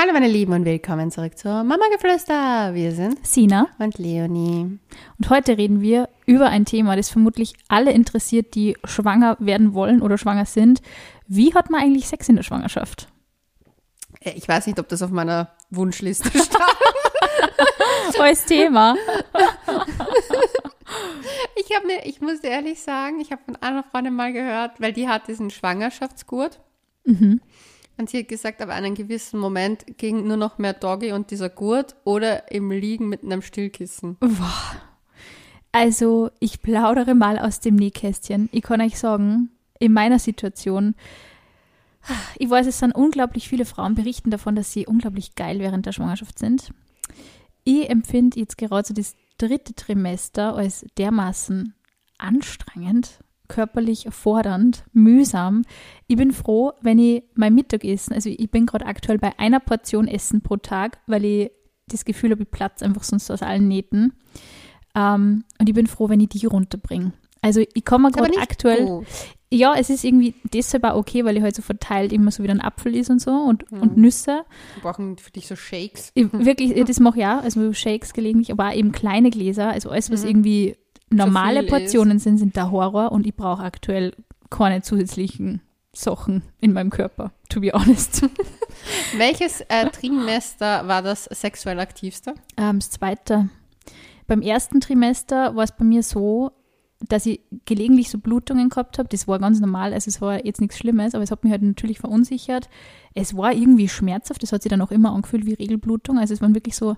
Hallo meine Lieben und willkommen zurück zur Mama Geflüster. Wir sind Sina und Leonie. und heute reden wir über ein Thema, das vermutlich alle interessiert, die schwanger werden wollen oder schwanger sind. Wie hat man eigentlich Sex in der Schwangerschaft? Äh, Ich weiß nicht, ob das auf meiner Wunschliste stand. Als Thema. Ich habe ne, ich muss ehrlich sagen, ich habe von einer Freundin mal gehört, weil die hat diesen Schwangerschaftsgurt. Und sie hat gesagt, ab einem gewissen Moment ging nur noch mehr Doggy und dieser Gurt oder im Liegen mit einem Stillkissen. Also, ich plaudere mal aus dem Nähkästchen. Ich kann euch sagen, in meiner Situation, ich weiß, es sind unglaublich viele Frauen berichten davon, dass sie unglaublich geil während der Schwangerschaft sind. Ich empfinde jetzt gerade so das dritte Trimester als dermaßen anstrengend, körperlich fordernd, mühsam. Ich bin froh, wenn ich mein Mittagessen, also ich bin gerade aktuell bei einer Portion Essen pro Tag, weil ich das Gefühl habe, ich platze einfach sonst aus allen Nähten. Ähm, und ich bin froh, wenn ich die runterbringe. Also ich komme gerade aktuell, gut. ja, es ist irgendwie deshalb auch okay, weil ich halt so verteilt immer so wieder ein Apfel ist und so und, Mhm. und Nüsse. Wir brauchen für dich so Shakes. Ich, wirklich, ja, das mache ich auch, also Shakes gelegentlich, aber auch eben kleine Gläser, also alles, was Mhm. irgendwie normale Portionen sind, sind der Horror und ich brauche aktuell keine zusätzlichen Sachen in meinem Körper, to be honest. Welches äh, Trimester war das sexuell aktivste? Ähm, das zweite. Beim ersten Trimester war es bei mir so, dass ich gelegentlich so Blutungen gehabt habe. Das war ganz normal, also es war jetzt nichts Schlimmes, aber es hat mich halt natürlich verunsichert. Es war irgendwie schmerzhaft, das hat sich dann auch immer angefühlt wie Regelblutung. Also es waren wirklich so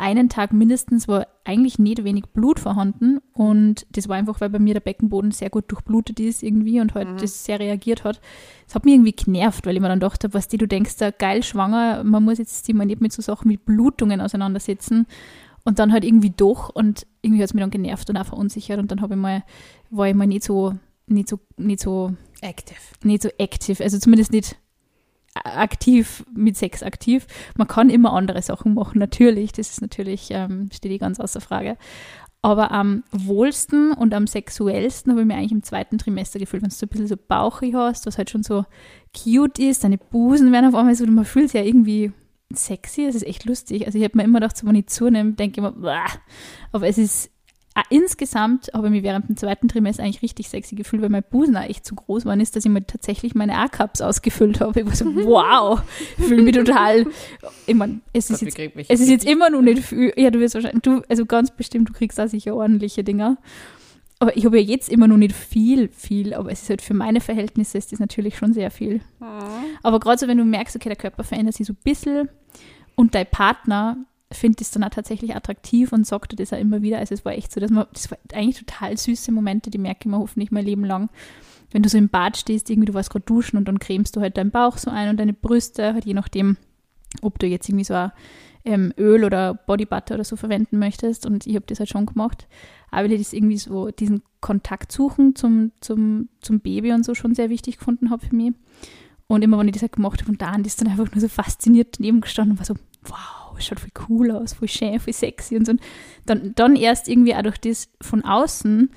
einen Tag mindestens war eigentlich nicht wenig Blut vorhanden und das war einfach, weil bei mir der Beckenboden sehr gut durchblutet ist irgendwie und halt das sehr reagiert hat. Es hat mich irgendwie genervt, weil ich mir dann dachte, was die, du denkst, da geil schwanger, man muss jetzt sich mal nicht mit so Sachen wie Blutungen auseinandersetzen und dann halt irgendwie doch und irgendwie hat es mich dann genervt und auch verunsichert und dann habe ich mal, war ich mal nicht so, nicht so, nicht so, Active. nicht so aktiv, also zumindest nicht aktiv mit Sex aktiv. Man kann immer andere Sachen machen, natürlich. Das ist natürlich, ähm, steht eh ganz außer Frage. Aber am wohlsten und am sexuellsten habe ich mir eigentlich im zweiten Trimester gefühlt, wenn du so ein bisschen so bauchig hast, was halt schon so cute ist, deine Busen werden auf einmal so, man fühlt sich ja irgendwie sexy, es ist echt lustig. Also ich habe mir immer gedacht, so, wenn ich zunehme, denke ich mir, aber es ist insgesamt habe ich mich während dem zweiten Trimester eigentlich richtig sexy gefühlt, weil mein Busen auch echt zu groß war, ist, dass ich mir tatsächlich meine A-Cups ausgefüllt habe. Ich war so, wow, ich fühle mich total, ich meine, es ist jetzt es ist jetzt immer noch nicht viel. Ja, du wirst wahrscheinlich, du, also ganz bestimmt, du kriegst auch sicher ordentliche Dinger. Aber ich habe ja jetzt immer noch nicht viel, viel, aber es ist halt für meine Verhältnisse ist das natürlich schon sehr viel. Aber gerade so, wenn du merkst, okay, der Körper verändert sich so ein bisschen und dein Partner findet das dann auch tatsächlich attraktiv und sagt dir das auch immer wieder. Also es war echt so, dass man, das war eigentlich total süße Momente, die merke ich mir hoffentlich mein Leben lang. Wenn du so im Bad stehst, irgendwie du warst gerade duschen und dann cremst du halt deinen Bauch so ein und deine Brüste, halt je nachdem, ob du jetzt irgendwie so ein ähm, Öl oder Bodybutter oder so verwenden möchtest. Und ich habe das halt schon gemacht. Aber ich das irgendwie so, diesen Kontakt suchen zum, zum, zum Baby und so schon sehr wichtig gefunden habe für mich. Und immer, wenn ich das halt gemacht habe, und da ist dann einfach nur so fasziniert daneben gestanden und war so, wow, es schaut voll cool aus, voll schön, voll sexy und so. Dann, dann erst irgendwie auch durch das von außen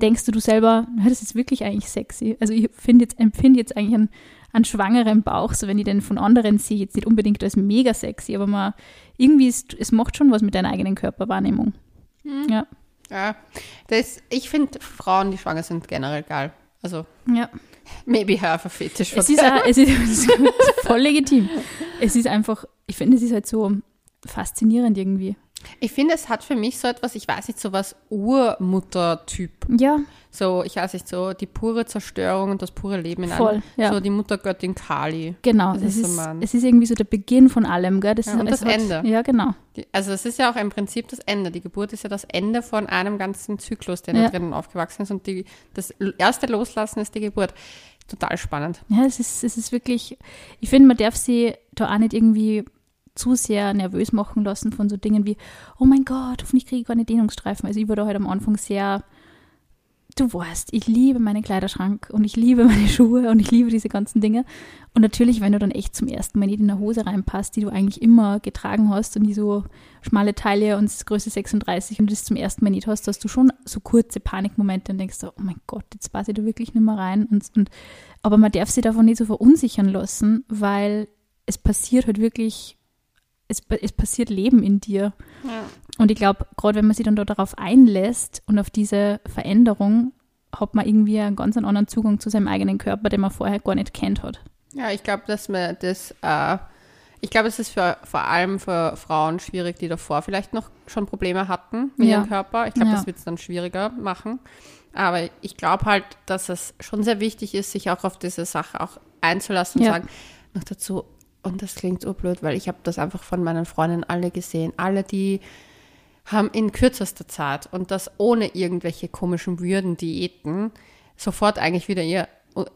denkst du du selber, na, das ist wirklich eigentlich sexy. Also ich finde jetzt, empfinde jetzt eigentlich einen, einen schwangeren Bauch, so wenn ich den von anderen sehe, jetzt nicht unbedingt als mega sexy, aber man, irgendwie ist, es macht schon was mit deiner eigenen Körperwahrnehmung. Ja, Ja, das, ich finde Frauen, die schwanger sind, generell geil. Also, ja. maybe fetish for Es ist, auch, es ist, es ist voll legitim. Es ist einfach, ich finde, es ist halt so faszinierend irgendwie. Ich finde, es hat für mich so etwas, ich weiß nicht, so was Urmutter-Typ. Ja, So, ich weiß nicht, so die pure Zerstörung und das pure Leben in Voll, einem. ja. So die Muttergöttin Kali. genau. Das Es ist so es ist irgendwie so der Beginn von allem, gell? Das Ja, ist, und das Ende. Ja, genau. Die, also es ist ja auch im Prinzip das Ende. Die Geburt ist ja das Ende von einem ganzen Zyklus, der da Ja. drinnen aufgewachsen ist. Und die, das erste Loslassen ist die Geburt. Total spannend. Ja, es ist, es ist wirklich, ich finde, man darf sie da auch nicht irgendwie zu sehr nervös machen lassen von so Dingen wie, oh mein Gott, hoffentlich kriege ich keine Dehnungsstreifen. Also ich war da halt am Anfang sehr, du weißt, ich liebe meinen Kleiderschrank und ich liebe meine Schuhe und ich liebe diese ganzen Dinge. Und natürlich, wenn du dann echt zum ersten Mal nicht in eine Hose reinpasst, die du eigentlich immer getragen hast und die so schmale Taille und Größe 36 und das zum ersten Mal nicht hast, hast du schon so kurze Panikmomente und denkst so, oh mein Gott, jetzt passe ich da wirklich nicht mehr rein. Und, und, aber man darf sich davon nicht so verunsichern lassen, weil es passiert halt wirklich es, es passiert Leben in dir. Ja. Und ich glaube, gerade wenn man sich dann da darauf einlässt und auf diese Veränderung, hat man irgendwie einen ganz anderen Zugang zu seinem eigenen Körper, den man vorher gar nicht kennt hat. Ja, ich glaube, dass man das, äh, ich glaube, es ist für, vor allem für Frauen schwierig, die davor vielleicht noch schon Probleme hatten mit Ja. ihrem Körper. Ich glaube, Ja. das wird es dann schwieriger machen. Aber ich glaube halt, dass es schon sehr wichtig ist, sich auch auf diese Sache auch einzulassen und Ja. sagen, noch dazu, und das klingt so blöd, weil ich habe das einfach von meinen Freundinnen alle gesehen. Alle, die haben in kürzester Zeit und das ohne irgendwelche komischen Würden, Diäten, sofort eigentlich wieder ihr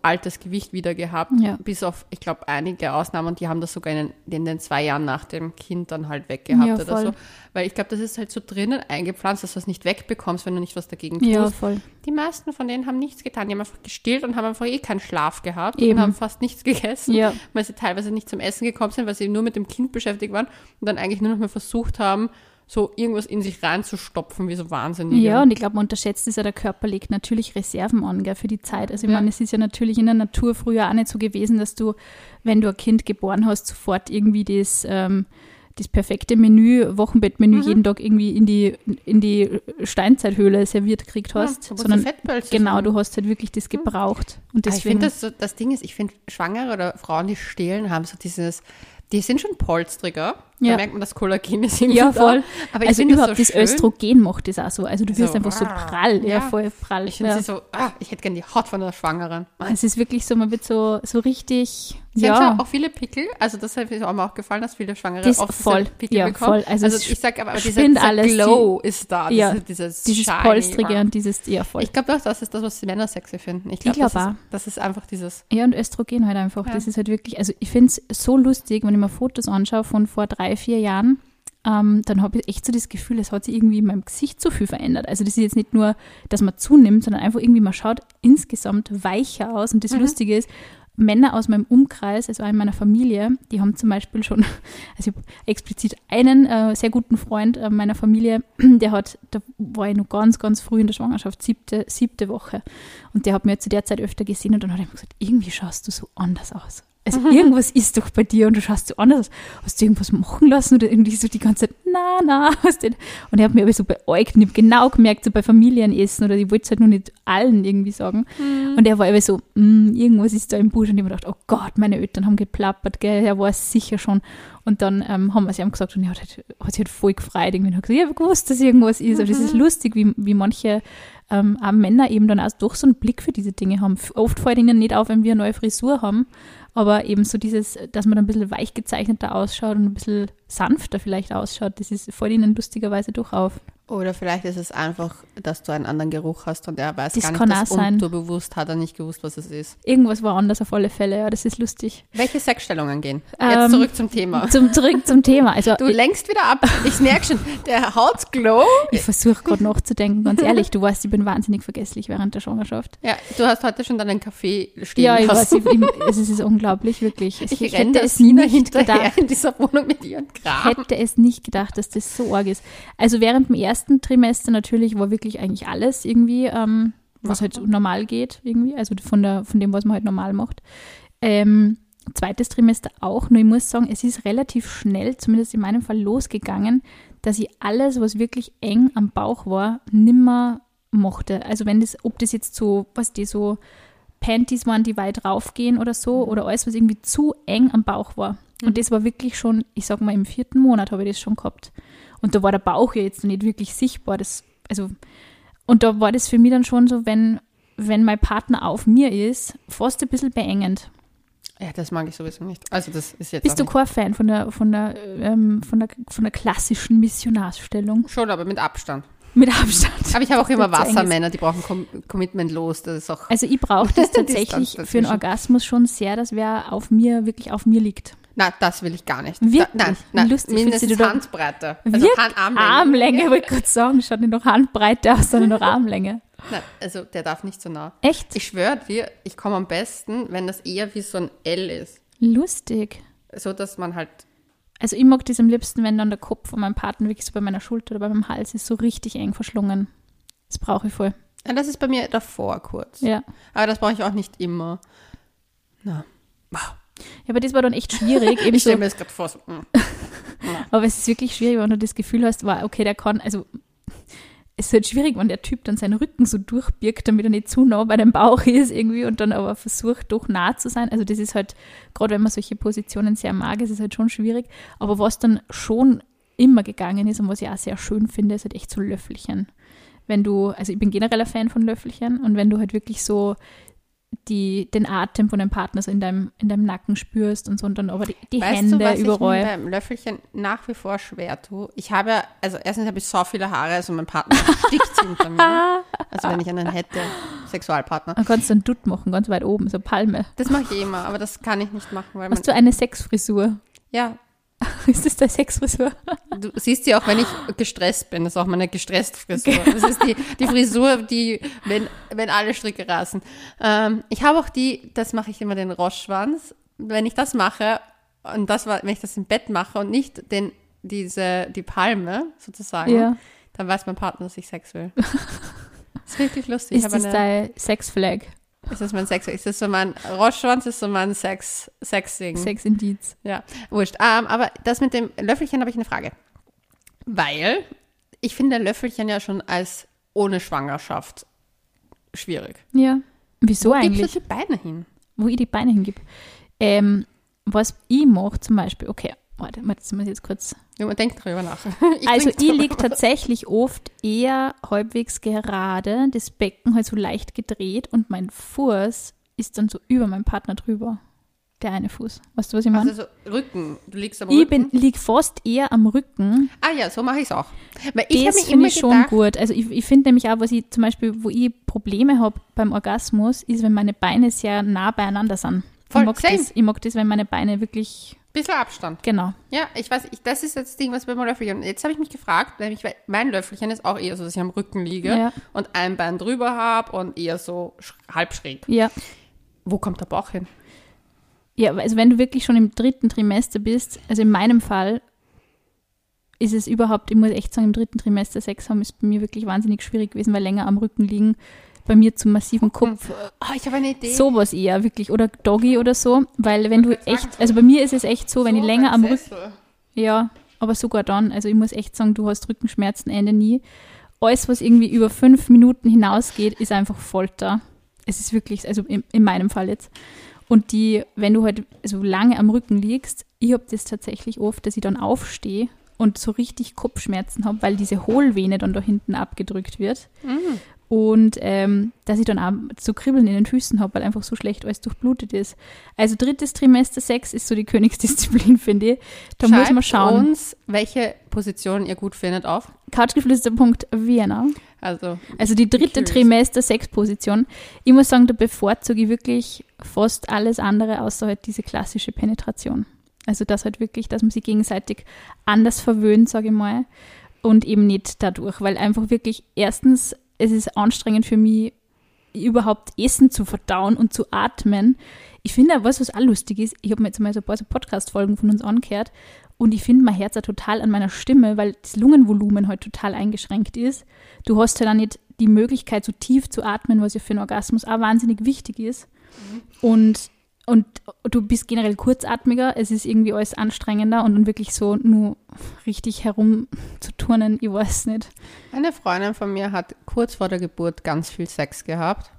altes Gewicht wieder gehabt. Ja. Bis auf, ich glaube, einige Ausnahmen und die haben das sogar in, den- in den zwei Jahren nach dem Kind dann halt weggehabt Ja, oder so. Weil ich glaube, das ist halt so drinnen eingepflanzt, dass du es nicht wegbekommst, wenn du nicht was dagegen tust. Ja, voll. Die meisten von denen haben nichts getan. Die haben einfach gestillt und haben einfach eh keinen Schlaf gehabt Eben. und haben fast nichts gegessen, Ja. weil sie teilweise nicht zum Essen gekommen sind, weil sie nur mit dem Kind beschäftigt waren und dann eigentlich nur noch mal versucht haben, so irgendwas in sich reinzustopfen, wie so wahnsinnig. Ja, und ich glaube, man unterschätzt es ja, der Körper legt natürlich Reserven an, gell, für die Zeit. Also ich Ja. meine, es ist ja natürlich in der Natur früher auch nicht so gewesen, dass du, wenn du ein Kind geboren hast, sofort irgendwie das, ähm, das perfekte Menü, Wochenbettmenü Mhm. jeden Tag irgendwie in die, in die Steinzeithöhle serviert gekriegt hast, so sondern genau, du hast halt wirklich das gebraucht. Und Aber ich deswegen, finde, das, das Ding ist, ich finde, Schwangere oder Frauen, die stillen, haben so dieses, die sind schon polstriger. Da Ja. merkt man, das Kollagen ist irgendwie ja, da. voll. Aber ich also überhaupt das, das, so schön. Östrogen macht das auch so. Also du wirst So, einfach so ah, prall, ja, ja. voll prall. Ich finde ja. so, ah, ich hätte gerne die Haut von einer Schwangeren. Es ist wirklich so, man wird so, so richtig, Sie haben ja. schon auch viele Pickel, also das hat mir auch mal aufgefallen, dass viele Schwangere Das oft voll, Pickel ja, bekommen. voll. Also Also, ich sag aber, aber dieser, dieser alles, die- Glow ist da, Ja, diese, dieses, dieses shiny, Polstrige wow. und dieses, ja voll. Ich glaube auch, das ist das, was die Männer sexy finden. Ich glaube, glaub das, ist, das ist einfach dieses, Ja, und Östrogen halt einfach. Ja. Das ist halt wirklich, also ich finde es so lustig, wenn ich mir Fotos anschaue von vor drei, vier Jahren, ähm, dann habe ich echt so das Gefühl, es hat sich irgendwie in meinem Gesicht so viel verändert. Also das ist jetzt nicht nur, dass man zunimmt, sondern einfach irgendwie, man schaut insgesamt weicher aus. Und das Mhm. Lustige ist, Männer aus meinem Umkreis, also auch in meiner Familie, die haben zum Beispiel schon, also ich habe explizit einen äh, sehr guten Freund äh, meiner Familie, der hat, da war ich noch ganz, ganz früh in der Schwangerschaft, siebte, siebte Woche. Und der hat mir zu der Zeit öfter gesehen und dann hat er mir gesagt, irgendwie schaust du so anders aus. Also irgendwas ist doch bei dir und du schaust so anders aus. Hast du irgendwas machen lassen oder irgendwie so die ganze Zeit, na, na, hast du? Und er hat mir aber so beäugt und ich habe genau gemerkt, so bei Familienessen oder ich wollte es halt nur nicht allen irgendwie sagen. Und er war aber so, "Mm, irgendwas ist da im Busch und ich habe gedacht, oh Gott, meine Eltern haben geplappert, gell, er war es sicher schon. Und dann ähm, haben wir es ihm gesagt und er hat, halt, hat sich halt voll gefreut. Irgendwie und hat gesagt, ich habe gewusst, dass irgendwas ist. Aber das ist lustig, wie, wie manche ähm, Männer eben dann auch doch so einen Blick für diese Dinge haben. Oft fällt ihnen nicht auf, wenn wir eine neue Frisur haben, aber eben so dieses, dass man ein bisschen weich gezeichneter ausschaut und ein bisschen sanfter vielleicht ausschaut, das ist fällt ihnen lustigerweise doch auf. oder vielleicht ist es einfach, dass du einen anderen Geruch hast und er weiß Das gar nicht, kann dass auch sein. unterbewusst hat er nicht gewusst, was es ist. Irgendwas war anders auf alle Fälle, ja, das ist lustig. Welche Sexstellungen gehen? Ähm, Jetzt zurück zum Thema. Zum, zurück zum Thema. Also Du lenkst wieder ab. Ich merke schon, der Hautglow. ich versuche gerade nachzudenken, ganz ehrlich, du weißt, ich bin wahnsinnig vergesslich während der Schwangerschaft. Ja, du hast heute schon deinen Kaffee stehen Ja, ich lassen. weiß, ich, ich, es ist unglaublich, wirklich. Ich, ich renne es nicht hinterher gedacht. in dieser Wohnung mit ihren Kram. hätte es nicht gedacht, dass das so arg ist. Also während dem ersten Trimester natürlich war wirklich eigentlich alles irgendwie, ähm, was halt normal geht, irgendwie, also von, der, von dem, was man halt normal macht. Ähm, zweites Trimester auch, nur ich muss sagen, es ist relativ schnell, zumindest in meinem Fall, losgegangen, dass ich alles, was wirklich eng am Bauch war, nimmer mochte. Also wenn das, ob das jetzt so, was die so Panties waren, die weit raufgehen oder so, oder alles, was irgendwie zu eng am Bauch war. Und das war wirklich schon, ich sag mal, im vierten Monat habe ich das schon gehabt. Und da war der Bauch ja jetzt noch nicht wirklich sichtbar. Das, also, und da war das für mich dann schon so, wenn, wenn mein Partner auf mir ist, fast ein bisschen beengend. Ja, das mag ich sowieso nicht. Also das ist jetzt Bist du kein Fan von der, von der, ähm, von der, von der klassischen Missionarsstellung? schon, aber mit Abstand. Mit Abstand. Aber ich habe auch immer. Wassermänner, die brauchen Com Commitment los. Das ist auch. Also ich brauche das tatsächlich für einen. Orgasmus schon sehr, dass wer auf mir, wirklich auf mir liegt. Na, das will ich gar nicht. Wirklich? Da, nein, nein, Lustig, mindestens du Handbreite. Also? Hand, Armlänge. Armlänge, wollte ich gerade sagen, schaut nicht noch Handbreite aus, sondern noch Armlänge. Nein, also der darf nicht so nah. Echt? Ich schwöre dir, ich komme am besten, wenn das eher wie so ein L ist. Lustig. So, dass man halt Also ich mag das am liebsten, wenn dann der Kopf von meinem Partner wirklich so bei meiner Schulter oder bei meinem Hals ist, so richtig eng verschlungen. Das brauche ich voll. Ja, das ist bei mir davor kurz. Ja. Aber das brauche ich auch nicht immer. Na. Wow. Ja, aber das war dann echt schwierig. Eben Ich so, stelle mir das gerade vor. So, mm. Aber es ist wirklich schwierig, wenn du das Gefühl hast, wow, okay, der kann, also es ist halt schwierig, wenn der Typ dann seinen Rücken so durchbirgt, damit er nicht zu nah bei dem Bauch ist irgendwie und dann aber versucht, doch nah zu sein. Also das ist halt, gerade wenn man solche Positionen sehr mag, ist es halt schon schwierig. Aber was dann schon immer gegangen ist und was ich auch sehr schön finde, ist halt echt so Löffelchen. Wenn du, also ich bin generell ein Fan von Löffelchen und wenn du halt wirklich so die, den Atem von deinem Partner so in deinem, in deinem Nacken spürst und so und dann aber die, die weißt Hände du, überall. Ich beim Löffelchen nach wie vor schwer tue. Ich habe ja, also erstens habe ich so viele Haare, also mein Partner stickt hinter mir. Also wenn ich einen hätte, Sexualpartner. Dann kannst du einen Dutt machen, ganz weit oben, so Palme. Das mache ich eh immer, aber das kann ich nicht machen, weil man, Hast du eine Sexfrisur? ja, Ist das deine Sexfrisur? du siehst ja auch, wenn ich gestresst bin, das ist auch meine gestresst Frisur. Das ist die, die Frisur, die, wenn, wenn alle Stricke rasen. Ähm, ich habe auch die, das mache ich immer den Roschschwanz. Wenn ich das mache, und das war, wenn ich das im Bett mache und nicht den, diese, die Palme sozusagen, Ja. dann weiß mein Partner, dass ich Sex will. Das ist wirklich lustig. Ist das eine, dein Sexflag? Ist das mein Sex? Ist das so mein Roschschwanz? Ist so mein Sex, Sex-Ding? Sexindiz. Ja, wurscht. Ähm, aber das mit dem Löffelchen habe ich eine Frage. Weil ich finde Löffelchen ja schon als ohne Schwangerschaft schwierig. Ja. Wieso Wo eigentlich? gibst du die Beine hin? wo ich die Beine hingib. Ähm, was ich mache zum Beispiel, okay, warte, jetzt muss ich jetzt kurz. Ja, man denkt darüber nach. Ich also ich liege tatsächlich oft eher halbwegs gerade, das Becken halt so leicht gedreht und mein Fuß ist dann so über meinem Partner drüber. Der eine Fuß. Weißt du, was ich meine? Also so Rücken. Du liegst am ich Rücken. bin, lieg fast eher am Rücken. ah ja, so mache ich es auch. Weil ich das finde ich schon gut. Also ich, ich finde nämlich auch, was ich zum Beispiel, wo ich Probleme habe beim Orgasmus, ist, wenn meine Beine sehr nah beieinander sind. Voll, ich, mag same. das, ich mag das, wenn meine Beine wirklich, bisschen Abstand. genau. Ja, ich weiß, ich, das ist jetzt das Ding, was bei meinem Löffelchen. Jetzt habe ich mich gefragt, nämlich, weil mein Löffelchen ist auch eher so, dass ich am Rücken liege Ja. und ein Bein drüber habe und eher so halb schräg. Ja. Wo kommt der Bauch hin? Ja, also wenn du wirklich schon im dritten Trimester bist, also in meinem Fall ist es überhaupt, ich muss echt sagen, im dritten Trimester Sex haben ist bei mir wirklich wahnsinnig schwierig gewesen, weil länger am Rücken liegen bei mir zum massiven Kopf. Oh, ich habe eine Idee. Sowas eher wirklich oder Doggy oder so, weil wenn du echt, also bei mir ist es echt so, wenn ich länger am Rücken, ja, aber sogar dann, also ich muss echt sagen, du hast Rückenschmerzen, Ende nie. Alles, was irgendwie über fünf Minuten hinausgeht, ist einfach Folter. Es ist wirklich, also in, in meinem Fall jetzt. Und die, wenn du halt so lange am Rücken liegst, ich habe das tatsächlich oft, dass ich dann aufstehe und so richtig Kopfschmerzen habe, weil diese Hohlvene dann da hinten abgedrückt wird. Und ähm, dass ich dann auch so Kribbeln in den Füßen habe, weil einfach so schlecht alles durchblutet ist. Also drittes Trimester Sex ist so die Königsdisziplin, finde ich. Da muss man schauen. uns, welche Position ihr gut findet, auf. Couchgeflüster.vienna. Also, Also die dritte. Trimester Sexposition. Ich muss sagen, da bevorzuge ich wirklich fast alles andere, außer halt diese klassische Penetration. Also das halt wirklich, dass man sich gegenseitig anders verwöhnt, sage ich mal. Und eben nicht dadurch, weil einfach wirklich erstens, es ist anstrengend für mich, überhaupt Essen zu verdauen und zu atmen. Ich finde auch, was, was auch lustig ist, ich habe mir jetzt mal so ein paar so Podcast-Folgen von uns angehört und ich finde, mein Herz auch total an meiner Stimme, weil das Lungenvolumen halt total eingeschränkt ist. Du hast halt auch nicht die Möglichkeit, so tief zu atmen, was ja für einen Orgasmus auch wahnsinnig wichtig ist. Und, und du bist generell kurzatmiger, es ist irgendwie alles anstrengender und dann wirklich so nur richtig herum zu turnen, ich weiß nicht. eine Freundin von mir hat kurz vor der Geburt ganz viel Sex gehabt,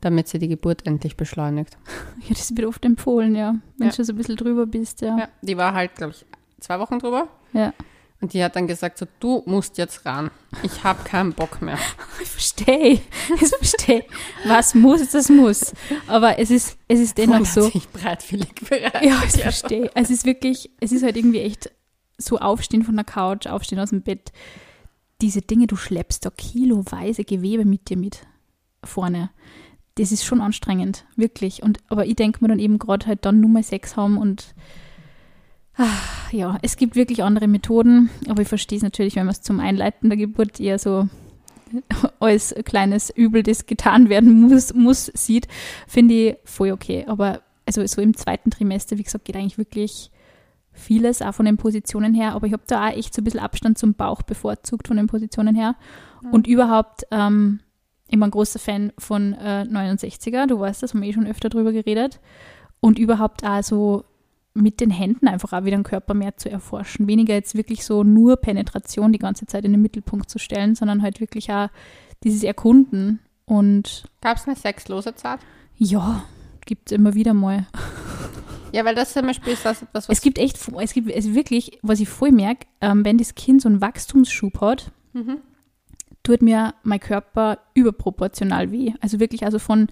damit sie die Geburt endlich beschleunigt. Ja, das wird oft empfohlen, ja. Wenn Ja. du so ein bisschen drüber bist, ja. Ja, die war halt, glaube ich, zwei Wochen drüber. Ja. Und die hat dann gesagt, so, du musst jetzt ran. Ich habe keinen Bock mehr. Ich verstehe, ich verstehe. Was muss, das muss. Aber es ist, es ist dennoch so. sich breitwillig bereit. Ja, ich verstehe. Es ist wirklich, es ist halt irgendwie echt so aufstehen von der Couch, aufstehen aus dem Bett. Diese Dinge, du schleppst da kiloweise Gewebe mit dir mit vorne. Das ist schon anstrengend, wirklich. Und, aber ich denke mir dann eben gerade halt dann nur mal Sex haben und ah, ja, es gibt wirklich andere Methoden, aber ich verstehe es natürlich, wenn man es zum Einleiten der Geburt eher so als kleines Übel, das getan werden muss, muss sieht, finde ich voll okay. Aber also so im zweiten Trimester, wie gesagt, geht eigentlich wirklich vieles, auch von den Positionen her. Aber ich habe da auch echt so ein bisschen Abstand zum Bauch bevorzugt von den Positionen her. Und überhaupt, ähm, ich bin ein großer Fan von äh, 69er, du weißt das, haben wir eh schon öfter drüber geredet. Und überhaupt auch so mit den Händen einfach auch wieder den Körper mehr zu erforschen. Weniger jetzt wirklich so nur Penetration die ganze Zeit in den Mittelpunkt zu stellen, sondern halt wirklich auch dieses Erkunden und. Gab es eine sexlose Zeit? Ja, gibt es immer wieder mal. Ja, weil das zum Beispiel ist das, das was. Es gibt echt, es gibt es wirklich, was ich voll merke, ähm, wenn das Kind so einen Wachstumsschub hat, mhm. tut mir mein Körper überproportional weh. Also wirklich, also von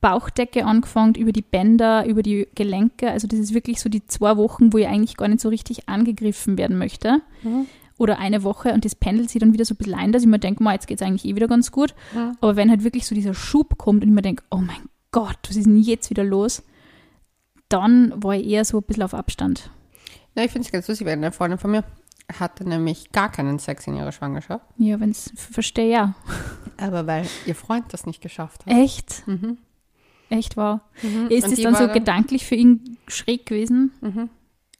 Bauchdecke angefangen, über die Bänder, über die Gelenke. Also das ist wirklich so die zwei Wochen, wo ich eigentlich gar nicht so richtig angegriffen werden möchte. Mhm. Oder eine Woche und das pendelt sich dann wieder so ein bisschen ein, dass ich mir denke, jetzt geht es eigentlich eh wieder ganz gut. Mhm. Aber wenn halt wirklich so dieser Schub kommt und ich mir denke, oh mein Gott, was ist denn jetzt wieder los? Dann war ich eher so ein bisschen auf Abstand. Ja, ich finde es ganz lustig, weil eine Freundin von mir hatte nämlich gar keinen Sex in ihrer Schwangerschaft. Ja, wenn es verstehe, ja. Aber weil ihr Freund das nicht geschafft hat. Echt? Mhm. Echt wahr. Mhm. Ist es dann so dann, gedanklich für ihn schräg gewesen? Mhm.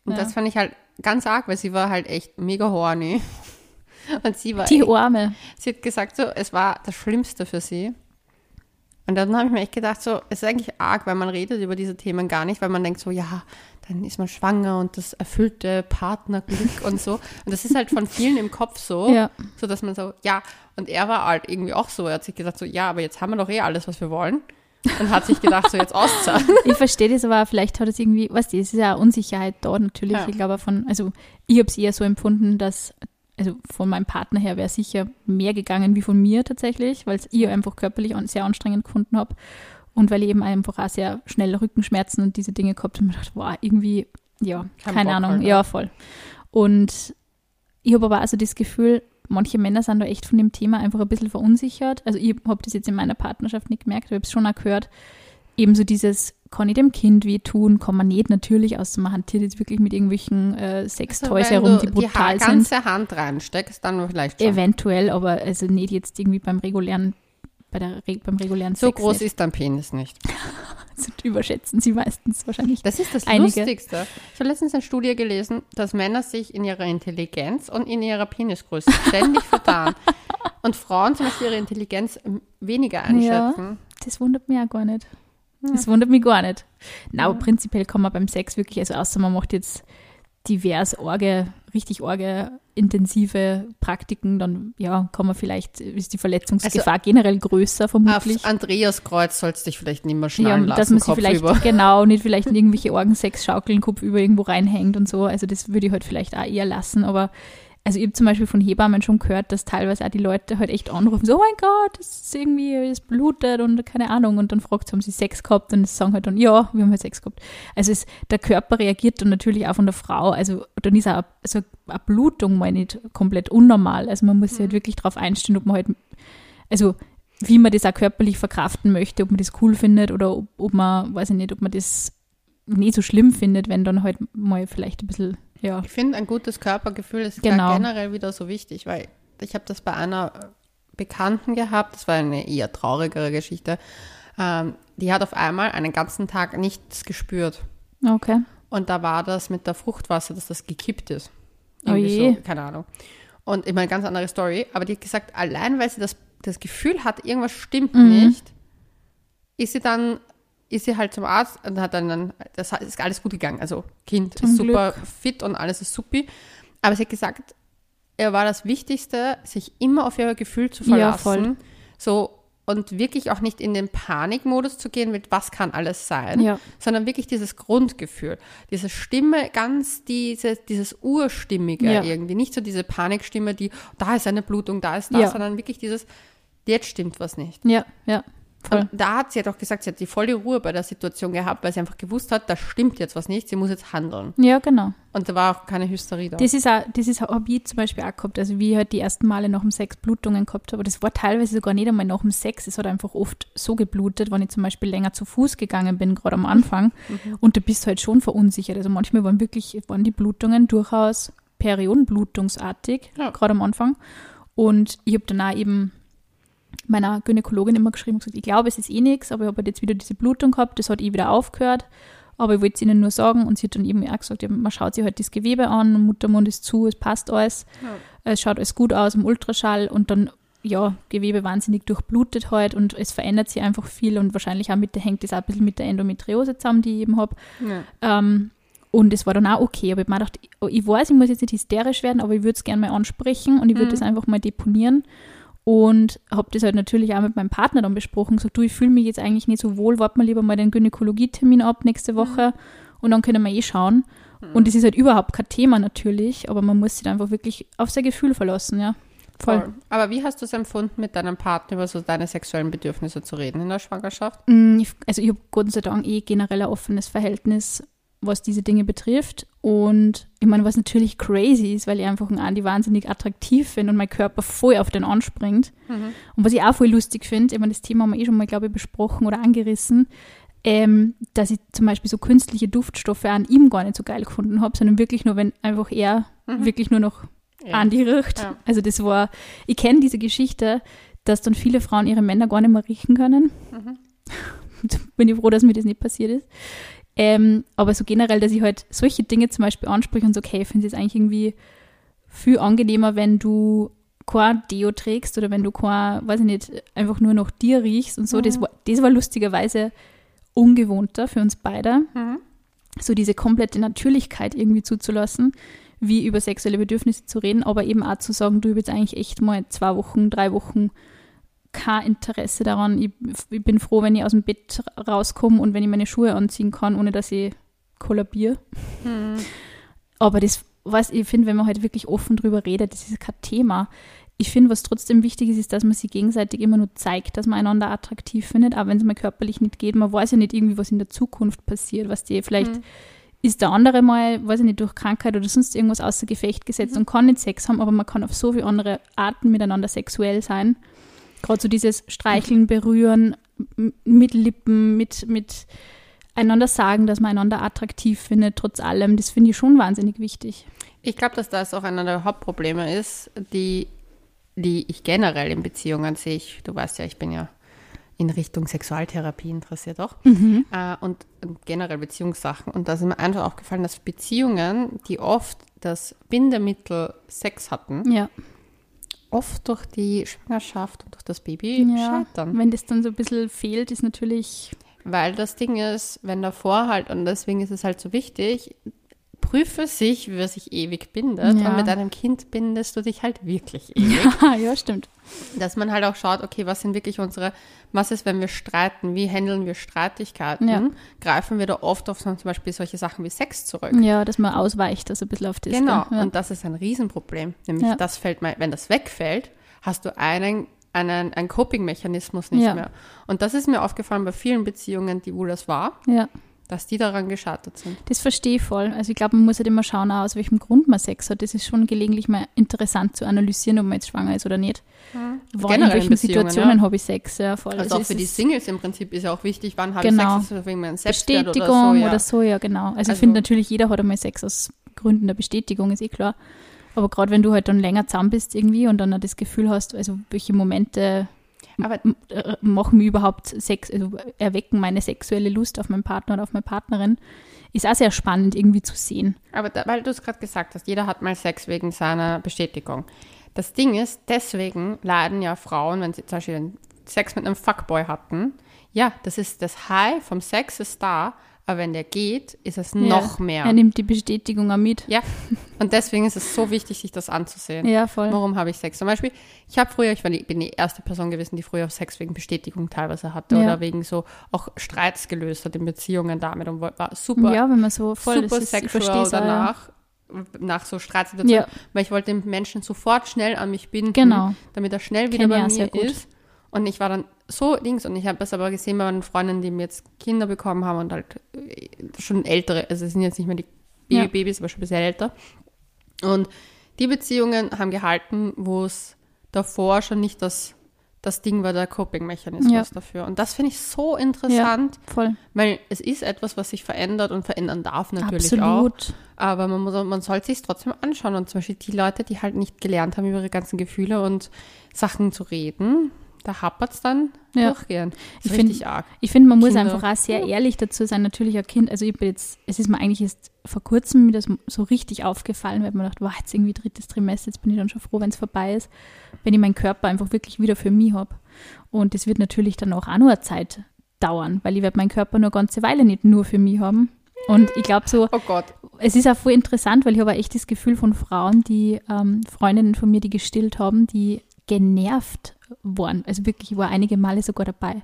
Und ja. das fand ich halt ganz arg, weil sie war halt echt mega horny. Und sie war. Die echt, Arme. Sie hat gesagt, so, es war das Schlimmste für sie. Und dann habe ich mir echt gedacht, so, es ist eigentlich arg, weil man redet über diese Themen gar nicht, weil man denkt so, ja, dann ist man schwanger und das erfüllte Partnerglück und so. Und das ist halt von vielen im Kopf so, ja. so dass man so, ja, und er war halt irgendwie auch so, er hat sich gesagt so, ja, aber jetzt haben wir doch eh alles, was wir wollen und hat sich gedacht, so jetzt auszahlen. ich verstehe das, aber vielleicht hat es irgendwie, was die, es ist ja Unsicherheit da natürlich. Ja. Ich glaube von, also ich habe es eher so empfunden, dass, also von meinem Partner her wäre sicher mehr gegangen wie von mir tatsächlich, weil es ich einfach körperlich sehr anstrengend gefunden habe. Und weil ich eben einfach auch sehr schnell Rückenschmerzen und diese Dinge gehabt habe und mir gedacht, wow, irgendwie, ja, Kein keine Bock Ahnung, halt, ja, voll. Und ich habe aber also das Gefühl, manche Männer sind da echt von dem Thema einfach ein bisschen verunsichert. Also ich habe das jetzt in meiner Partnerschaft nicht gemerkt, aber ich habe es schon auch gehört. Ebenso dieses, kann ich dem Kind wehtun, kann man nicht natürlich, außer man hantiert jetzt wirklich mit irgendwelchen äh, Sextoys also herum, die brutal die sind. Wenn du die ganze Hand reinsteckst, dann vielleicht schon. Eventuell, aber also nicht jetzt irgendwie beim regulären bei der, beim regulären So Sex groß nicht. ist dein Penis nicht. also überschätzen sie meistens wahrscheinlich. Das ist das einige. Lustigste. Ich habe letztens eine Studie gelesen, dass Männer sich in ihrer Intelligenz und in ihrer Penisgröße ständig vertan. Und Frauen zum Beispiel ihre Intelligenz weniger einschätzen. Ja, das wundert mich auch gar nicht. Das wundert mich gar nicht. Na, aber prinzipiell kann man beim Sex wirklich, also außer man macht jetzt divers Orge, richtig Orge intensive Praktiken, dann ja, kann man vielleicht, ist die Verletzungsgefahr also, generell größer vermutlich. Auf Andreas Kreuz sollst du dich vielleicht nicht mehr schnallen ja, lassen, dass man sich vielleicht, über. genau, nicht vielleicht in irgendwelche Orgensex schaukeln, Kopf über irgendwo reinhängt und so, also das würde ich halt vielleicht auch eher lassen, aber also ich habe zum Beispiel von Hebammen schon gehört, dass teilweise auch die Leute halt echt anrufen, so, oh mein Gott, das ist irgendwie, es blutet und keine Ahnung. Und dann fragt sie, haben sie Sex gehabt? Und sie sagen halt dann, ja, wir haben halt Sex gehabt. Also es, der Körper reagiert dann natürlich auch von der Frau. Also dann ist auch also eine Blutung mal nicht komplett unnormal. Also man muss sich halt mhm. wirklich darauf einstellen, ob man halt, also wie man das auch körperlich verkraften möchte, ob man das cool findet oder ob, ob man, weiß ich nicht, ob man das nicht so schlimm findet, wenn dann halt mal vielleicht ein bisschen ja. Ich finde, ein gutes Körpergefühl ist genau. generell wieder so wichtig, weil ich habe das bei einer Bekannten gehabt, das war eine eher traurigere Geschichte. Ähm, die hat auf einmal einen ganzen Tag nichts gespürt. Okay. Und da war das mit der Fruchtwasser, dass das gekippt ist. Oh Irgendwie oh je. So, keine Ahnung. Und ich meine, ganz andere Story, aber die hat gesagt, allein weil sie das, das Gefühl hat, irgendwas stimmt mhm. nicht, ist sie dann ist sie halt zum Arzt und hat dann, das ist alles gut gegangen. Also Kind zum ist super Glück. fit und alles ist supi. Aber sie hat gesagt, er war das Wichtigste, sich immer auf ihr Gefühl zu verlassen. Ja, so und wirklich auch nicht in den Panikmodus zu gehen mit was kann alles sein, ja. sondern wirklich dieses Grundgefühl, diese Stimme, ganz diese, dieses Urstimmige ja. irgendwie, nicht so diese Panikstimme, die da ist eine Blutung, da ist das, sondern wirklich dieses jetzt stimmt was nicht. Ja, ja. Voll. Und da hat sie ja doch gesagt, sie hat die volle Ruhe bei der Situation gehabt, weil sie einfach gewusst hat, da stimmt jetzt was nicht, sie muss jetzt handeln. Ja, genau. Und da war auch keine Hysterie da. Das ist auch, das ist auch ich zum Beispiel auch gehabt, also wie ich halt die ersten Male nach dem Sex Blutungen gehabt habe, das war teilweise sogar nicht einmal nach dem Sex, es hat einfach oft so geblutet, wenn ich zum Beispiel länger zu Fuß gegangen bin, gerade am Anfang, mhm. und du bist halt schon verunsichert. Also manchmal waren wirklich, waren die Blutungen durchaus periodenblutungsartig, ja. gerade am Anfang. Und ich habe dann auch eben meiner Gynäkologin immer geschrieben und gesagt, ich glaube, es ist eh nichts, aber ich habe halt jetzt wieder diese Blutung gehabt, das hat eh wieder aufgehört. Aber ich wollte es ihnen nur sagen und sie hat dann eben auch gesagt, ja, man schaut sich halt das Gewebe an, Muttermund ist zu, es passt alles, ja. es schaut alles gut aus im Ultraschall und dann, ja, Gewebe wahnsinnig durchblutet halt und es verändert sich einfach viel und wahrscheinlich auch mit der, hängt das auch ein bisschen mit der Endometriose zusammen, die ich eben habe. Ja. Ähm, Und es war dann auch okay. Aber ich habe mir gedacht, ich weiß, ich muss jetzt nicht hysterisch werden, aber ich würde es gerne mal ansprechen und ich würde mhm. das einfach mal deponieren. Und habe das halt natürlich auch mit meinem Partner dann besprochen. Gesagt, du, ich fühle mich jetzt eigentlich nicht so wohl, warte mal lieber mal den Gynäkologietermin ab nächste Woche mhm. und dann können wir eh schauen. Mhm. Und das ist halt überhaupt kein Thema natürlich, aber man muss sich einfach wirklich auf sein Gefühl verlassen, ja. Voll. Voll. Aber wie hast du es empfunden, mit deinem Partner über so deine sexuellen Bedürfnisse zu reden in der Schwangerschaft? Mm, also ich habe Gott sei Dank eh generell ein offenes Verhältnis, was diese Dinge betrifft. Und ich meine, was natürlich crazy ist, weil ich einfach einen Andi wahnsinnig attraktiv finde und mein Körper voll auf den anspringt. Mhm. Und was ich auch voll lustig finde, ich meine, das Thema haben wir eh schon mal, glaube ich, besprochen oder angerissen, ähm, dass ich zum Beispiel so künstliche Duftstoffe an ihm gar nicht so geil gefunden habe, sondern wirklich nur, wenn einfach er mhm. wirklich nur noch ja. Andi riecht. Ja. Also das war, ich kenne diese Geschichte, dass dann viele Frauen ihre Männer gar nicht mehr riechen können. Mhm. Bin ich froh, dass mir das nicht passiert ist. Ähm, aber so generell, dass ich halt solche Dinge zum Beispiel anspreche und so, okay, ich finde es eigentlich irgendwie viel angenehmer, wenn du kein Deo trägst oder wenn du kein, weiß ich nicht, einfach nur noch dir riechst und so. Mhm. Das, war, das war lustigerweise ungewohnter für uns beide. Mhm. So diese komplette Natürlichkeit irgendwie zuzulassen, wie über sexuelle Bedürfnisse zu reden, aber eben auch zu sagen, du, ich jetzt eigentlich echt mal zwei Wochen, drei Wochen kein Interesse daran. Ich, ich, bin froh, wenn ich aus dem Bett rauskomme und wenn ich meine Schuhe anziehen kann, ohne dass ich kollabiere. Mhm. Aber das, was ich finde, wenn man halt wirklich offen drüber redet, das ist kein Thema ich finde, was trotzdem wichtig ist, ist, dass man sich gegenseitig immer nur zeigt, dass man einander attraktiv findet, auch wenn es mal körperlich nicht geht. Man weiß ja nicht irgendwie, was in der Zukunft passiert, was die vielleicht mhm. ist der andere mal, weiß ich nicht, durch Krankheit oder sonst irgendwas außer Gefecht gesetzt mhm. und kann nicht Sex haben, aber man kann auf so viele andere Arten miteinander sexuell sein. Gerade so dieses Streicheln, Berühren, mit Lippen, mit, mit einander sagen, dass man einander attraktiv findet, trotz allem, das finde ich schon wahnsinnig wichtig. Ich glaube, dass das auch einer der Hauptprobleme ist, die die ich generell in Beziehungen sehe. Ich, du weißt ja, ich bin ja in Richtung Sexualtherapie interessiert auch. Mhm. Äh, und, und, generell Beziehungssachen. Und da ist mir einfach aufgefallen, dass Beziehungen, die oft das Bindemittel Sex hatten, ja. Oft durch die Schwangerschaft und durch das Baby ja, scheitern. Wenn das dann so ein bisschen fehlt, ist natürlich. Weil das Ding ist, wenn davor halt, und deswegen ist es halt so wichtig, prüfe sich, wer sich ewig bindet. Ja. Und mit einem Kind bindest du dich halt wirklich ewig. Ja, ja, stimmt. Dass man halt auch schaut, okay, was sind wirklich unsere, was ist, wenn wir streiten? Wie handeln wir Streitigkeiten? Ja. Greifen wir da oft auf zum Beispiel solche Sachen wie Sex zurück? Ja, dass man ausweicht, also ein bisschen auf das. Genau, ja. und das ist ein Riesenproblem. Nämlich, das fällt mal, wenn das wegfällt, hast du einen einen, einen Coping-Mechanismus nicht mehr. Und das ist mir aufgefallen bei vielen Beziehungen, die wo das war. Ja dass die daran gescheitert sind. Das verstehe ich voll. Also ich glaube, man muss halt immer schauen, aus welchem Grund man Sex hat. Das ist schon gelegentlich mal interessant zu analysieren, ob man jetzt schwanger ist oder nicht. Mhm. Generell in welchen Situationen ja. habe ich Sex, ja voll. Also, also auch für die Singles im Prinzip ist ja auch wichtig, wann habe genau. ich Sex, wegen meinem Bestätigung oder so, ja. oder so, ja genau. Also, also ich finde natürlich, jeder hat einmal Sex aus Gründen der Bestätigung, ist eh klar. Aber gerade wenn du halt dann länger zusammen bist irgendwie und dann das Gefühl hast, also welche Momente aber äh, machen mir überhaupt Sex, also erwecken meine sexuelle Lust auf meinen Partner oder auf meine Partnerin, ist auch sehr spannend irgendwie zu sehen. Aber da, weil du es gerade gesagt hast, jeder hat mal Sex wegen seiner Bestätigung. Das Ding ist, deswegen leiden ja Frauen, wenn sie zum Beispiel Sex mit einem Fuckboy hatten, ja, das ist das High vom Sex ist da, aber wenn der geht, ist es ja, noch mehr. Er nimmt die Bestätigung auch mit. Ja. Und deswegen ist es so wichtig, sich das anzusehen. Ja, voll. Warum habe ich Sex? Zum Beispiel, ich habe früher, ich war bin die erste Person gewesen, die früher Sex wegen Bestätigung teilweise hatte ja. oder wegen so auch Streits gelöst hat in Beziehungen damit und war super. Ja, wenn man so voll super ist, sexual danach. Ja. Nach so Streitsituationen, ja. weil ich wollte den Menschen sofort schnell an mich binden, genau. damit er schnell wieder Kenn bei mir ist. Und ich war dann so Dings und ich habe das aber gesehen bei meinen Freunden, die mir jetzt Kinder bekommen haben und halt äh, schon ältere, also es sind jetzt nicht mehr die Baby Babys, ja. aber schon ein bisschen älter. Und die Beziehungen haben gehalten, wo es davor schon nicht das, das Ding war, der Coping-Mechanismus ja. dafür. Und das finde ich so interessant, ja, voll. weil es ist etwas, was sich verändert und verändern darf natürlich Absolut. auch. Aber man, muss, man sollte sich trotzdem anschauen. Und zum Beispiel die Leute, die halt nicht gelernt haben, über ihre ganzen Gefühle und Sachen zu reden, da hapert es dann ja. durchgehen. ich finde, ich finde, man muss einfach auch sehr ehrlich dazu sein. Natürlich ein Kind, also ich bin jetzt, es ist mir eigentlich erst vor kurzem mir das so richtig aufgefallen, weil man dachte, wow, jetzt irgendwie drittes Trimester, jetzt bin ich dann schon froh, wenn es vorbei ist, wenn ich meinen Körper einfach wirklich wieder für mich habe. Und das wird natürlich dann auch, auch nur eine Zeit dauern, weil ich werde meinen Körper nur eine ganze Weile nicht nur für mich haben. Und ich glaube so, Oh Gott. es ist auch voll interessant, weil ich habe auch echt das Gefühl von Frauen, die ähm, Freundinnen von mir, die gestillt haben, die genervt waren. Also wirklich, ich war einige Male sogar dabei.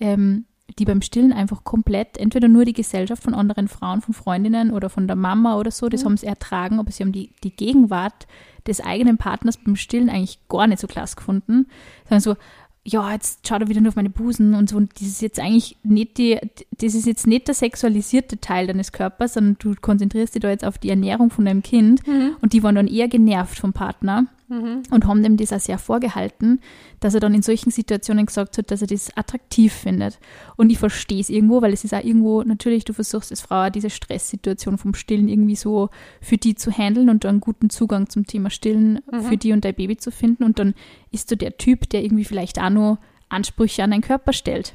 Ähm, die beim Stillen einfach komplett, entweder nur die Gesellschaft von anderen Frauen, von Freundinnen oder von der Mama oder so, das haben sie ertragen, aber sie haben die, die Gegenwart des eigenen Partners beim Stillen eigentlich gar nicht so klasse gefunden. Sondern so, ja, jetzt schaut er wieder nur auf meine Busen und so. Und das ist jetzt eigentlich nicht die, das ist jetzt nicht der sexualisierte Teil deines Körpers, sondern du konzentrierst dich da jetzt auf die Ernährung von deinem Kind. Und die waren dann eher genervt vom Partner und haben dem das auch sehr vorgehalten, dass er dann in solchen Situationen gesagt hat, dass er das attraktiv findet. Und ich verstehe es irgendwo, weil es ist auch irgendwo, natürlich, du versuchst als Frau auch diese Stresssituation vom Stillen irgendwie so für die zu handeln und einen guten Zugang zum Thema Stillen für die und dein Baby zu finden. Und dann ist du der Typ, der irgendwie vielleicht auch nur Ansprüche an deinen Körper stellt.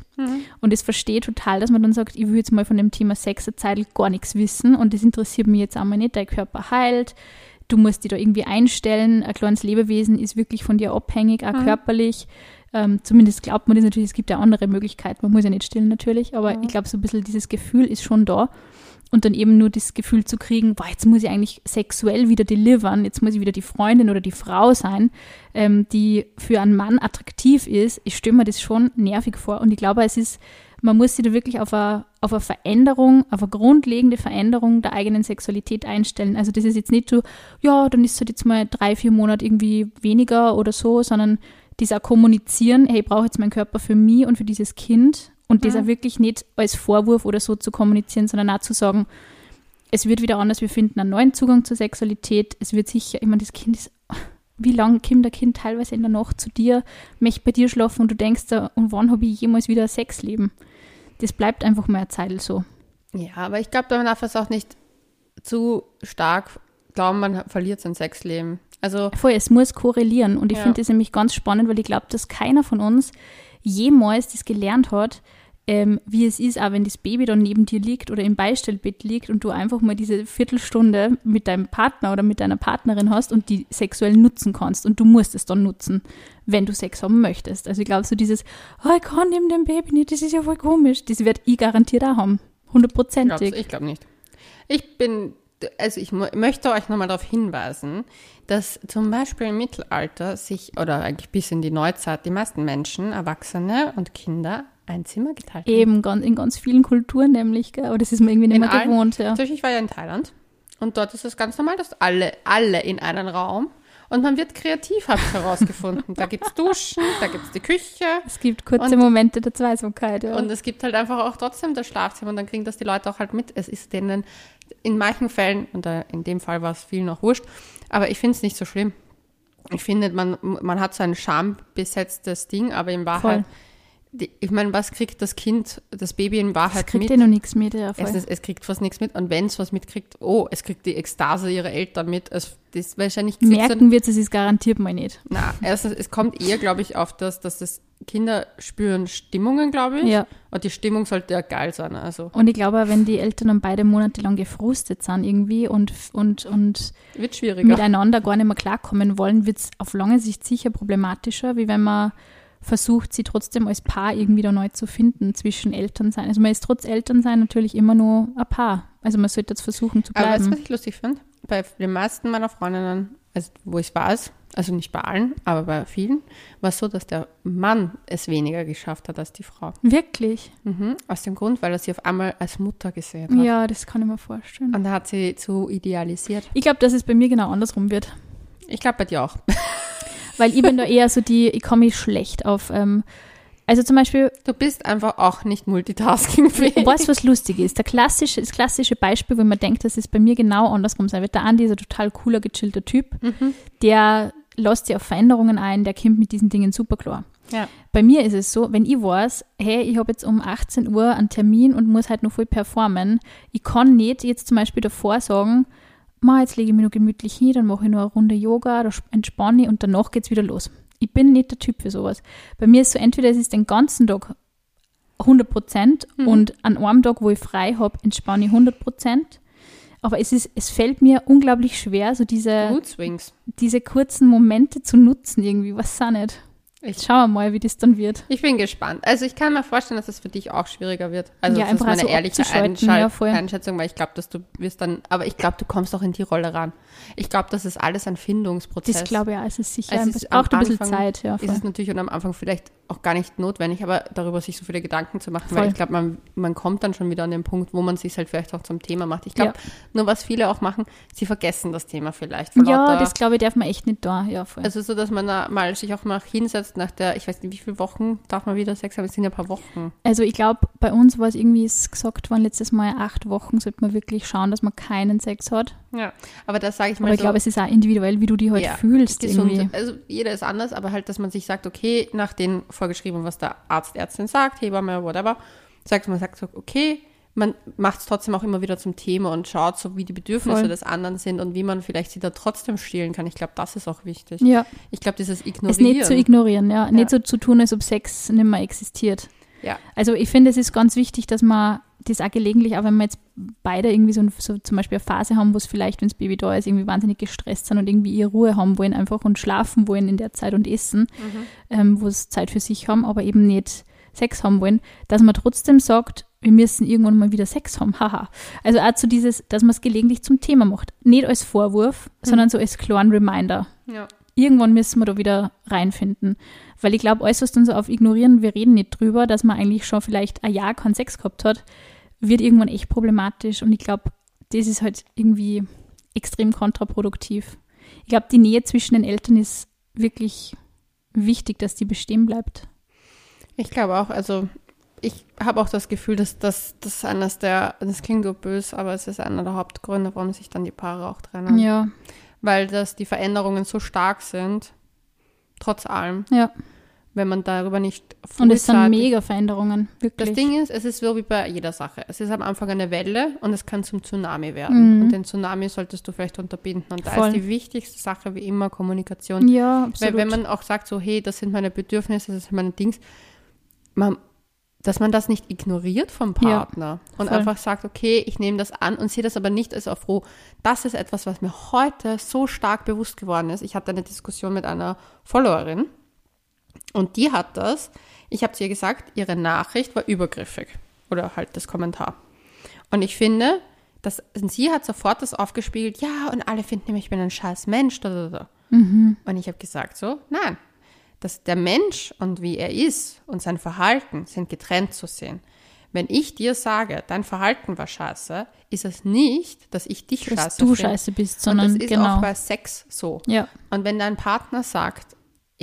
Und das verstehe ich total, dass man dann sagt, ich will jetzt mal von dem Thema Sex eine Zeit gar nichts wissen und das interessiert mich jetzt einmal nicht, dein Körper heilt, du musst dich da irgendwie einstellen, ein kleines Lebewesen ist wirklich von dir abhängig, auch körperlich. Ähm, zumindest glaubt man das natürlich, es gibt ja andere Möglichkeiten, man muss ja nicht stillen natürlich, aber ich glaube, so ein bisschen dieses Gefühl ist schon da. Und dann eben nur das Gefühl zu kriegen, boah, jetzt muss ich eigentlich sexuell wieder delivern, jetzt muss ich wieder die Freundin oder die Frau sein, ähm, die für einen Mann attraktiv ist. Ich stelle mir das schon nervig vor. Und ich glaube, es ist, man muss sich da wirklich auf eine, auf eine Veränderung, auf eine grundlegende Veränderung der eigenen Sexualität einstellen. Also das ist jetzt nicht so, ja, dann ist es halt jetzt mal drei, vier Monate irgendwie weniger oder so, sondern dieser Kommunizieren, hey, ich brauche jetzt meinen Körper für mich und für dieses Kind und das auch wirklich nicht als Vorwurf oder so zu kommunizieren, sondern auch zu sagen, es wird wieder anders, wir finden einen neuen Zugang zur Sexualität, es wird sicher, ich meine, das Kind ist, wie lange kommt der Kind teilweise in der Nacht zu dir, möchte bei dir schlafen und du denkst, da, und wann habe ich jemals wieder ein Sexleben? Das bleibt einfach mal eine Zeit so. Ja, aber ich glaube, man darf es auch nicht zu stark glauben, man verliert sein Sexleben. Also, Voll, es muss korrelieren und ich Ja. finde das nämlich ganz spannend, weil ich glaube, dass keiner von uns jemals das gelernt hat, ähm, wie es ist, auch wenn das Baby dann neben dir liegt oder im Beistellbett liegt und du einfach mal diese Viertelstunde mit deinem Partner oder mit deiner Partnerin hast und die sexuell nutzen kannst und du musst es dann nutzen, wenn du Sex haben möchtest. Also ich glaube, so dieses, oh, ich kann neben dem Baby nicht, das ist ja voll komisch, das wird ich garantiert auch haben. Hundertprozentig. ich glaube nicht. Ich bin, also ich möchte euch nochmal darauf hinweisen, dass zum Beispiel im Mittelalter sich, oder eigentlich bis in die Neuzeit, die meisten Menschen, Erwachsene und Kinder ein Zimmer geteilt haben. Eben in ganz vielen Kulturen nämlich, gell? aber das ist mir irgendwie nicht In mehr allen- gewohnt. Ja. Beispiel, ich war ja in Thailand und dort ist es ganz normal, dass alle, alle in einen Raum und man wird kreativ, habe ich herausgefunden. da gibt es Duschen, da gibt es die Küche Es gibt kurze Und- Momente der Zweisamkeit. Ja. und es gibt halt einfach auch trotzdem das Schlafzimmer und dann kriegen das die Leute auch halt mit. Es ist denen in manchen Fällen, und äh, in dem Fall war es vielen noch wurscht, aber ich finde es nicht so schlimm. Ich finde, man, man hat so ein schambesetztes Ding, aber in Wahrheit, die, ich meine, was kriegt das Kind, das Baby in es Wahrheit kriegt mit? ja noch nichts mit. Ja, voll. Es, es kriegt fast nichts mit und wenn es was mitkriegt, oh, es kriegt die Ekstase ihrer Eltern mit. Es, das wahrscheinlich Merken wird es, es garantiert mal nicht. Na, erstens, es kommt eher, glaube ich, auf das, dass das Kinder spüren Stimmungen, glaube ich. Ja. Und die Stimmung sollte ja geil sein. Also Und ich glaube, wenn die Eltern dann beide Monate lang gefrustet sind irgendwie und, und, und miteinander gar nicht mehr klarkommen wollen, wird es auf lange Sicht sicher problematischer, wie wenn man versucht, sie trotzdem als Paar irgendwie da neu zu finden zwischen Elternsein. Also man ist trotz Elternsein natürlich immer nur ein Paar. Also man sollte jetzt versuchen zu Aber weißt du, bleiben. was ich lustig finde? Bei den meisten meiner Freundinnen, also wo ich weiß, also nicht bei allen, aber bei vielen, war es so, dass der Mann es weniger geschafft hat als die Frau. Wirklich? Mhm. Aus dem Grund, weil er sie auf einmal als Mutter gesehen hat. Ja, das kann ich mir vorstellen. Und er hat sie zu idealisiert. Ich glaube, dass es bei mir genau andersrum wird. Ich glaube bei dir auch. Weil ich bin da eher so die, ich komme schlecht auf, ähm, also zum Beispiel, Du bist einfach auch nicht multitaskingfähig. weißt du, was lustig ist? Der klassische, das klassische Beispiel, wo man denkt, dass es bei mir genau andersrum sein wird. Der Andi ist ein total cooler, gechillter Typ, der lässt sich auf Veränderungen ein, der kommt mit diesen Dingen super klar. Ja. Bei mir ist es so, wenn ich weiß, hey, ich habe jetzt um 18 Uhr einen Termin und muss halt noch voll performen, ich kann nicht jetzt zum Beispiel davor sagen, Ma, jetzt lege ich mich noch gemütlich hin, dann mache ich noch eine Runde Yoga, da entspanne ich und danach geht's wieder los. Ich bin nicht der Typ für sowas. Bei mir ist so, entweder es ist den ganzen Tag 100 Prozent und an einem Tag, wo ich frei habe, entspanne ich 100 Prozent. Aber es, ist, es fällt mir unglaublich schwer, so diese, diese kurzen Momente zu nutzen irgendwie, was auch nicht. Ich schauen wir mal, wie das dann wird. Ich bin gespannt. Also ich kann mir vorstellen, dass es für dich auch schwieriger wird. Also Ja, das ist meine so ehrliche Einschal- ja. Einschätzung, weil ich glaube, dass du wirst dann, aber ich glaube, du kommst auch in die Rolle ran. Ich glaube, das ist alles ein Findungsprozess. Das glaube ich auch. Es ist sicher Es ist auch ein bisschen Zeit. Ja, voll. ist es natürlich und am Anfang vielleicht auch gar nicht notwendig, aber darüber sich so viele Gedanken zu machen, Voll. weil ich glaube, man, man kommt dann schon wieder an den Punkt, wo man sich halt vielleicht auch zum Thema macht. Ich glaube, nur was viele auch machen, sie vergessen das Thema vielleicht. ja, lauter- das glaube ich, darf man echt nicht da. Ja, voll. also so, dass man da mal sich auch mal hinsetzt nach der, ich weiß nicht, wie viele Wochen darf man wieder Sex haben? Es sind ja ein paar Wochen. Also ich glaube, bei uns war es irgendwie gesagt worden, letztes Mal acht Wochen sollte man wirklich schauen, dass man keinen Sex hat. Ja, aber das sage ich mal Aber ich so. glaube, es ist auch individuell, wie du dich halt Ja, fühlst. gesund. Irgendwie. Also jeder ist anders, aber halt, dass man sich sagt, okay, nach den vorgeschrieben, was der Arzt, Ärztin sagt, Hebamme, whatever, sagt man sagt so, okay, man macht es trotzdem auch immer wieder zum Thema und schaut so, wie die Bedürfnisse Voll. des anderen sind und wie man vielleicht sie da trotzdem stillen kann. Ich glaube, das ist auch wichtig. Ja, Ich glaube, dieses es Ignorieren. nicht zu ignorieren, ja. Nicht so zu tun, als ob Sex nicht mehr existiert. ja, Also ich finde, es ist ganz wichtig, dass man das auch gelegentlich, auch wenn wir jetzt beide irgendwie so, so zum Beispiel eine Phase haben, wo es vielleicht, wenn das Baby da ist, irgendwie wahnsinnig gestresst sind und irgendwie ihre Ruhe haben wollen einfach und schlafen wollen in der Zeit und essen, ähm, wo es Zeit für sich haben, aber eben nicht Sex haben wollen, dass man trotzdem sagt, wir müssen irgendwann mal wieder Sex haben, haha. Also auch zu dieses, dass man es gelegentlich zum Thema macht. Nicht als Vorwurf, sondern so als klaren Reminder ja. irgendwann müssen wir da wieder reinfinden. Weil ich glaube, alles, was dann so auf ignorieren, wir reden nicht drüber, dass man eigentlich schon vielleicht ein Jahr keinen Sex gehabt hat, wird irgendwann echt problematisch. Und ich glaube, das ist halt irgendwie extrem kontraproduktiv. Ich glaube, die Nähe zwischen den Eltern ist wirklich wichtig, dass die bestehen bleibt. Ich glaube auch, also ich habe auch das Gefühl, dass das, das eines der, das klingt so böse, aber es ist einer der Hauptgründe, warum sich dann die Paare auch trennen. Ja, Weil das die Veränderungen so stark sind, trotz allem, ja. Wenn man darüber nicht Und es sind mega Veränderungen, wirklich. Das Ding ist, es ist so wie bei jeder Sache. Es ist am Anfang eine Welle und es kann zum Tsunami werden. Mhm. Und den Tsunami solltest du vielleicht unterbinden. Und da Voll. ist die wichtigste Sache wie immer Kommunikation. ja, absolut. Weil wenn man auch sagt, so, hey, das sind meine Bedürfnisse, das sind meine Dings, man, dass man das nicht ignoriert vom Ja, Partner und voll. einfach sagt, okay, ich nehme das an und sehe das aber nicht als auf roh. Das ist etwas, was mir heute so stark bewusst geworden ist. Ich hatte eine Diskussion mit einer Followerin und die hat das, ich habe zu ihr gesagt, ihre Nachricht war übergriffig oder halt das Kommentar. Und ich finde, dass und sie hat sofort das aufgespiegelt, ja, und alle finden nämlich, ich bin ein scheiß Mensch. Da, da, da. Und ich habe gesagt so, nein, dass der Mensch und wie er ist und sein Verhalten sind getrennt zu sehen. Wenn ich dir sage, dein Verhalten war scheiße, ist es nicht, dass ich dich dass scheiße du scheiße bist, Und sondern das ist genau. auch bei Sex so. ja, Und wenn dein Partner sagt,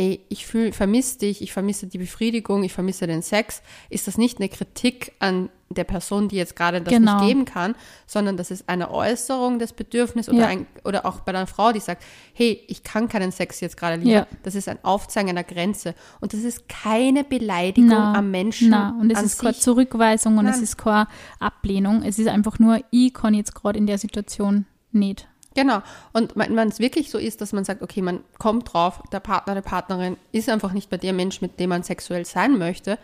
ey, ich fühl, vermisse dich, ich vermisse die Befriedigung, ich vermisse den Sex, ist das nicht eine Kritik an der Person, die jetzt gerade das Genau. nicht geben kann, sondern das ist eine Äußerung des Bedürfnisses oder, Ja. ein, oder auch bei einer Frau, die sagt, hey, ich kann keinen Sex jetzt gerade liefern. Ja. Das ist ein Aufzeigen einer Grenze. Und das ist keine Beleidigung Na, am Menschen. Na, und es ist keine. Zurückweisung und es Nein. ist keine Ablehnung. Es ist einfach nur, ich kann jetzt gerade in der Situation nicht. Genau. Und wenn es wirklich so ist, dass man sagt, okay, man kommt drauf, der Partner, die Partnerin ist einfach nicht bei der Mensch, mit dem man sexuell sein möchte,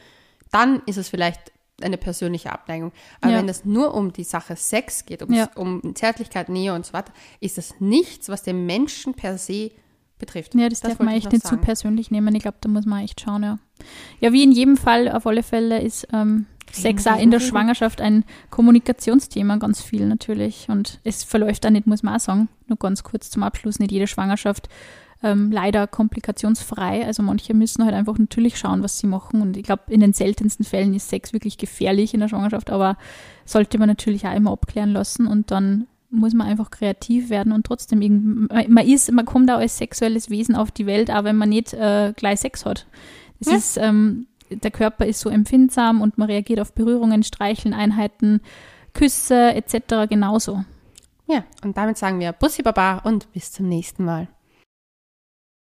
dann ist es vielleicht eine persönliche Abneigung. Aber Ja. wenn es nur um die Sache Sex geht, um, Ja. um Zärtlichkeit, Nähe und so weiter, ist das nichts, was den Menschen per se betrifft. Ja, das, darf wollte man echt nicht zu persönlich nehmen. Ich glaube, da muss man echt schauen, ja. Ja, wie in jedem Fall, auf alle Fälle ist ähm, Sex auch in der Schwangerschaft ein Kommunikationsthema, ganz viel natürlich. Und es verläuft auch nicht, muss man auch sagen, nur ganz kurz zum Abschluss, nicht jede Schwangerschaft ähm, leider komplikationsfrei. Also manche müssen halt einfach natürlich schauen, was sie machen. Und ich glaube, in den seltensten Fällen ist Sex wirklich gefährlich in der Schwangerschaft, aber sollte man natürlich auch immer abklären lassen und dann muss man einfach kreativ werden und trotzdem irgend- man man ist, man kommt auch als sexuelles Wesen auf die Welt, auch wenn man nicht äh, gleich Sex hat. Das Ja. ist, ähm, der Körper ist so empfindsam und man reagiert auf Berührungen, Streicheln, Einheiten, Küsse etc. genauso. Ja, und damit sagen wir Bussi Baba und bis zum nächsten Mal.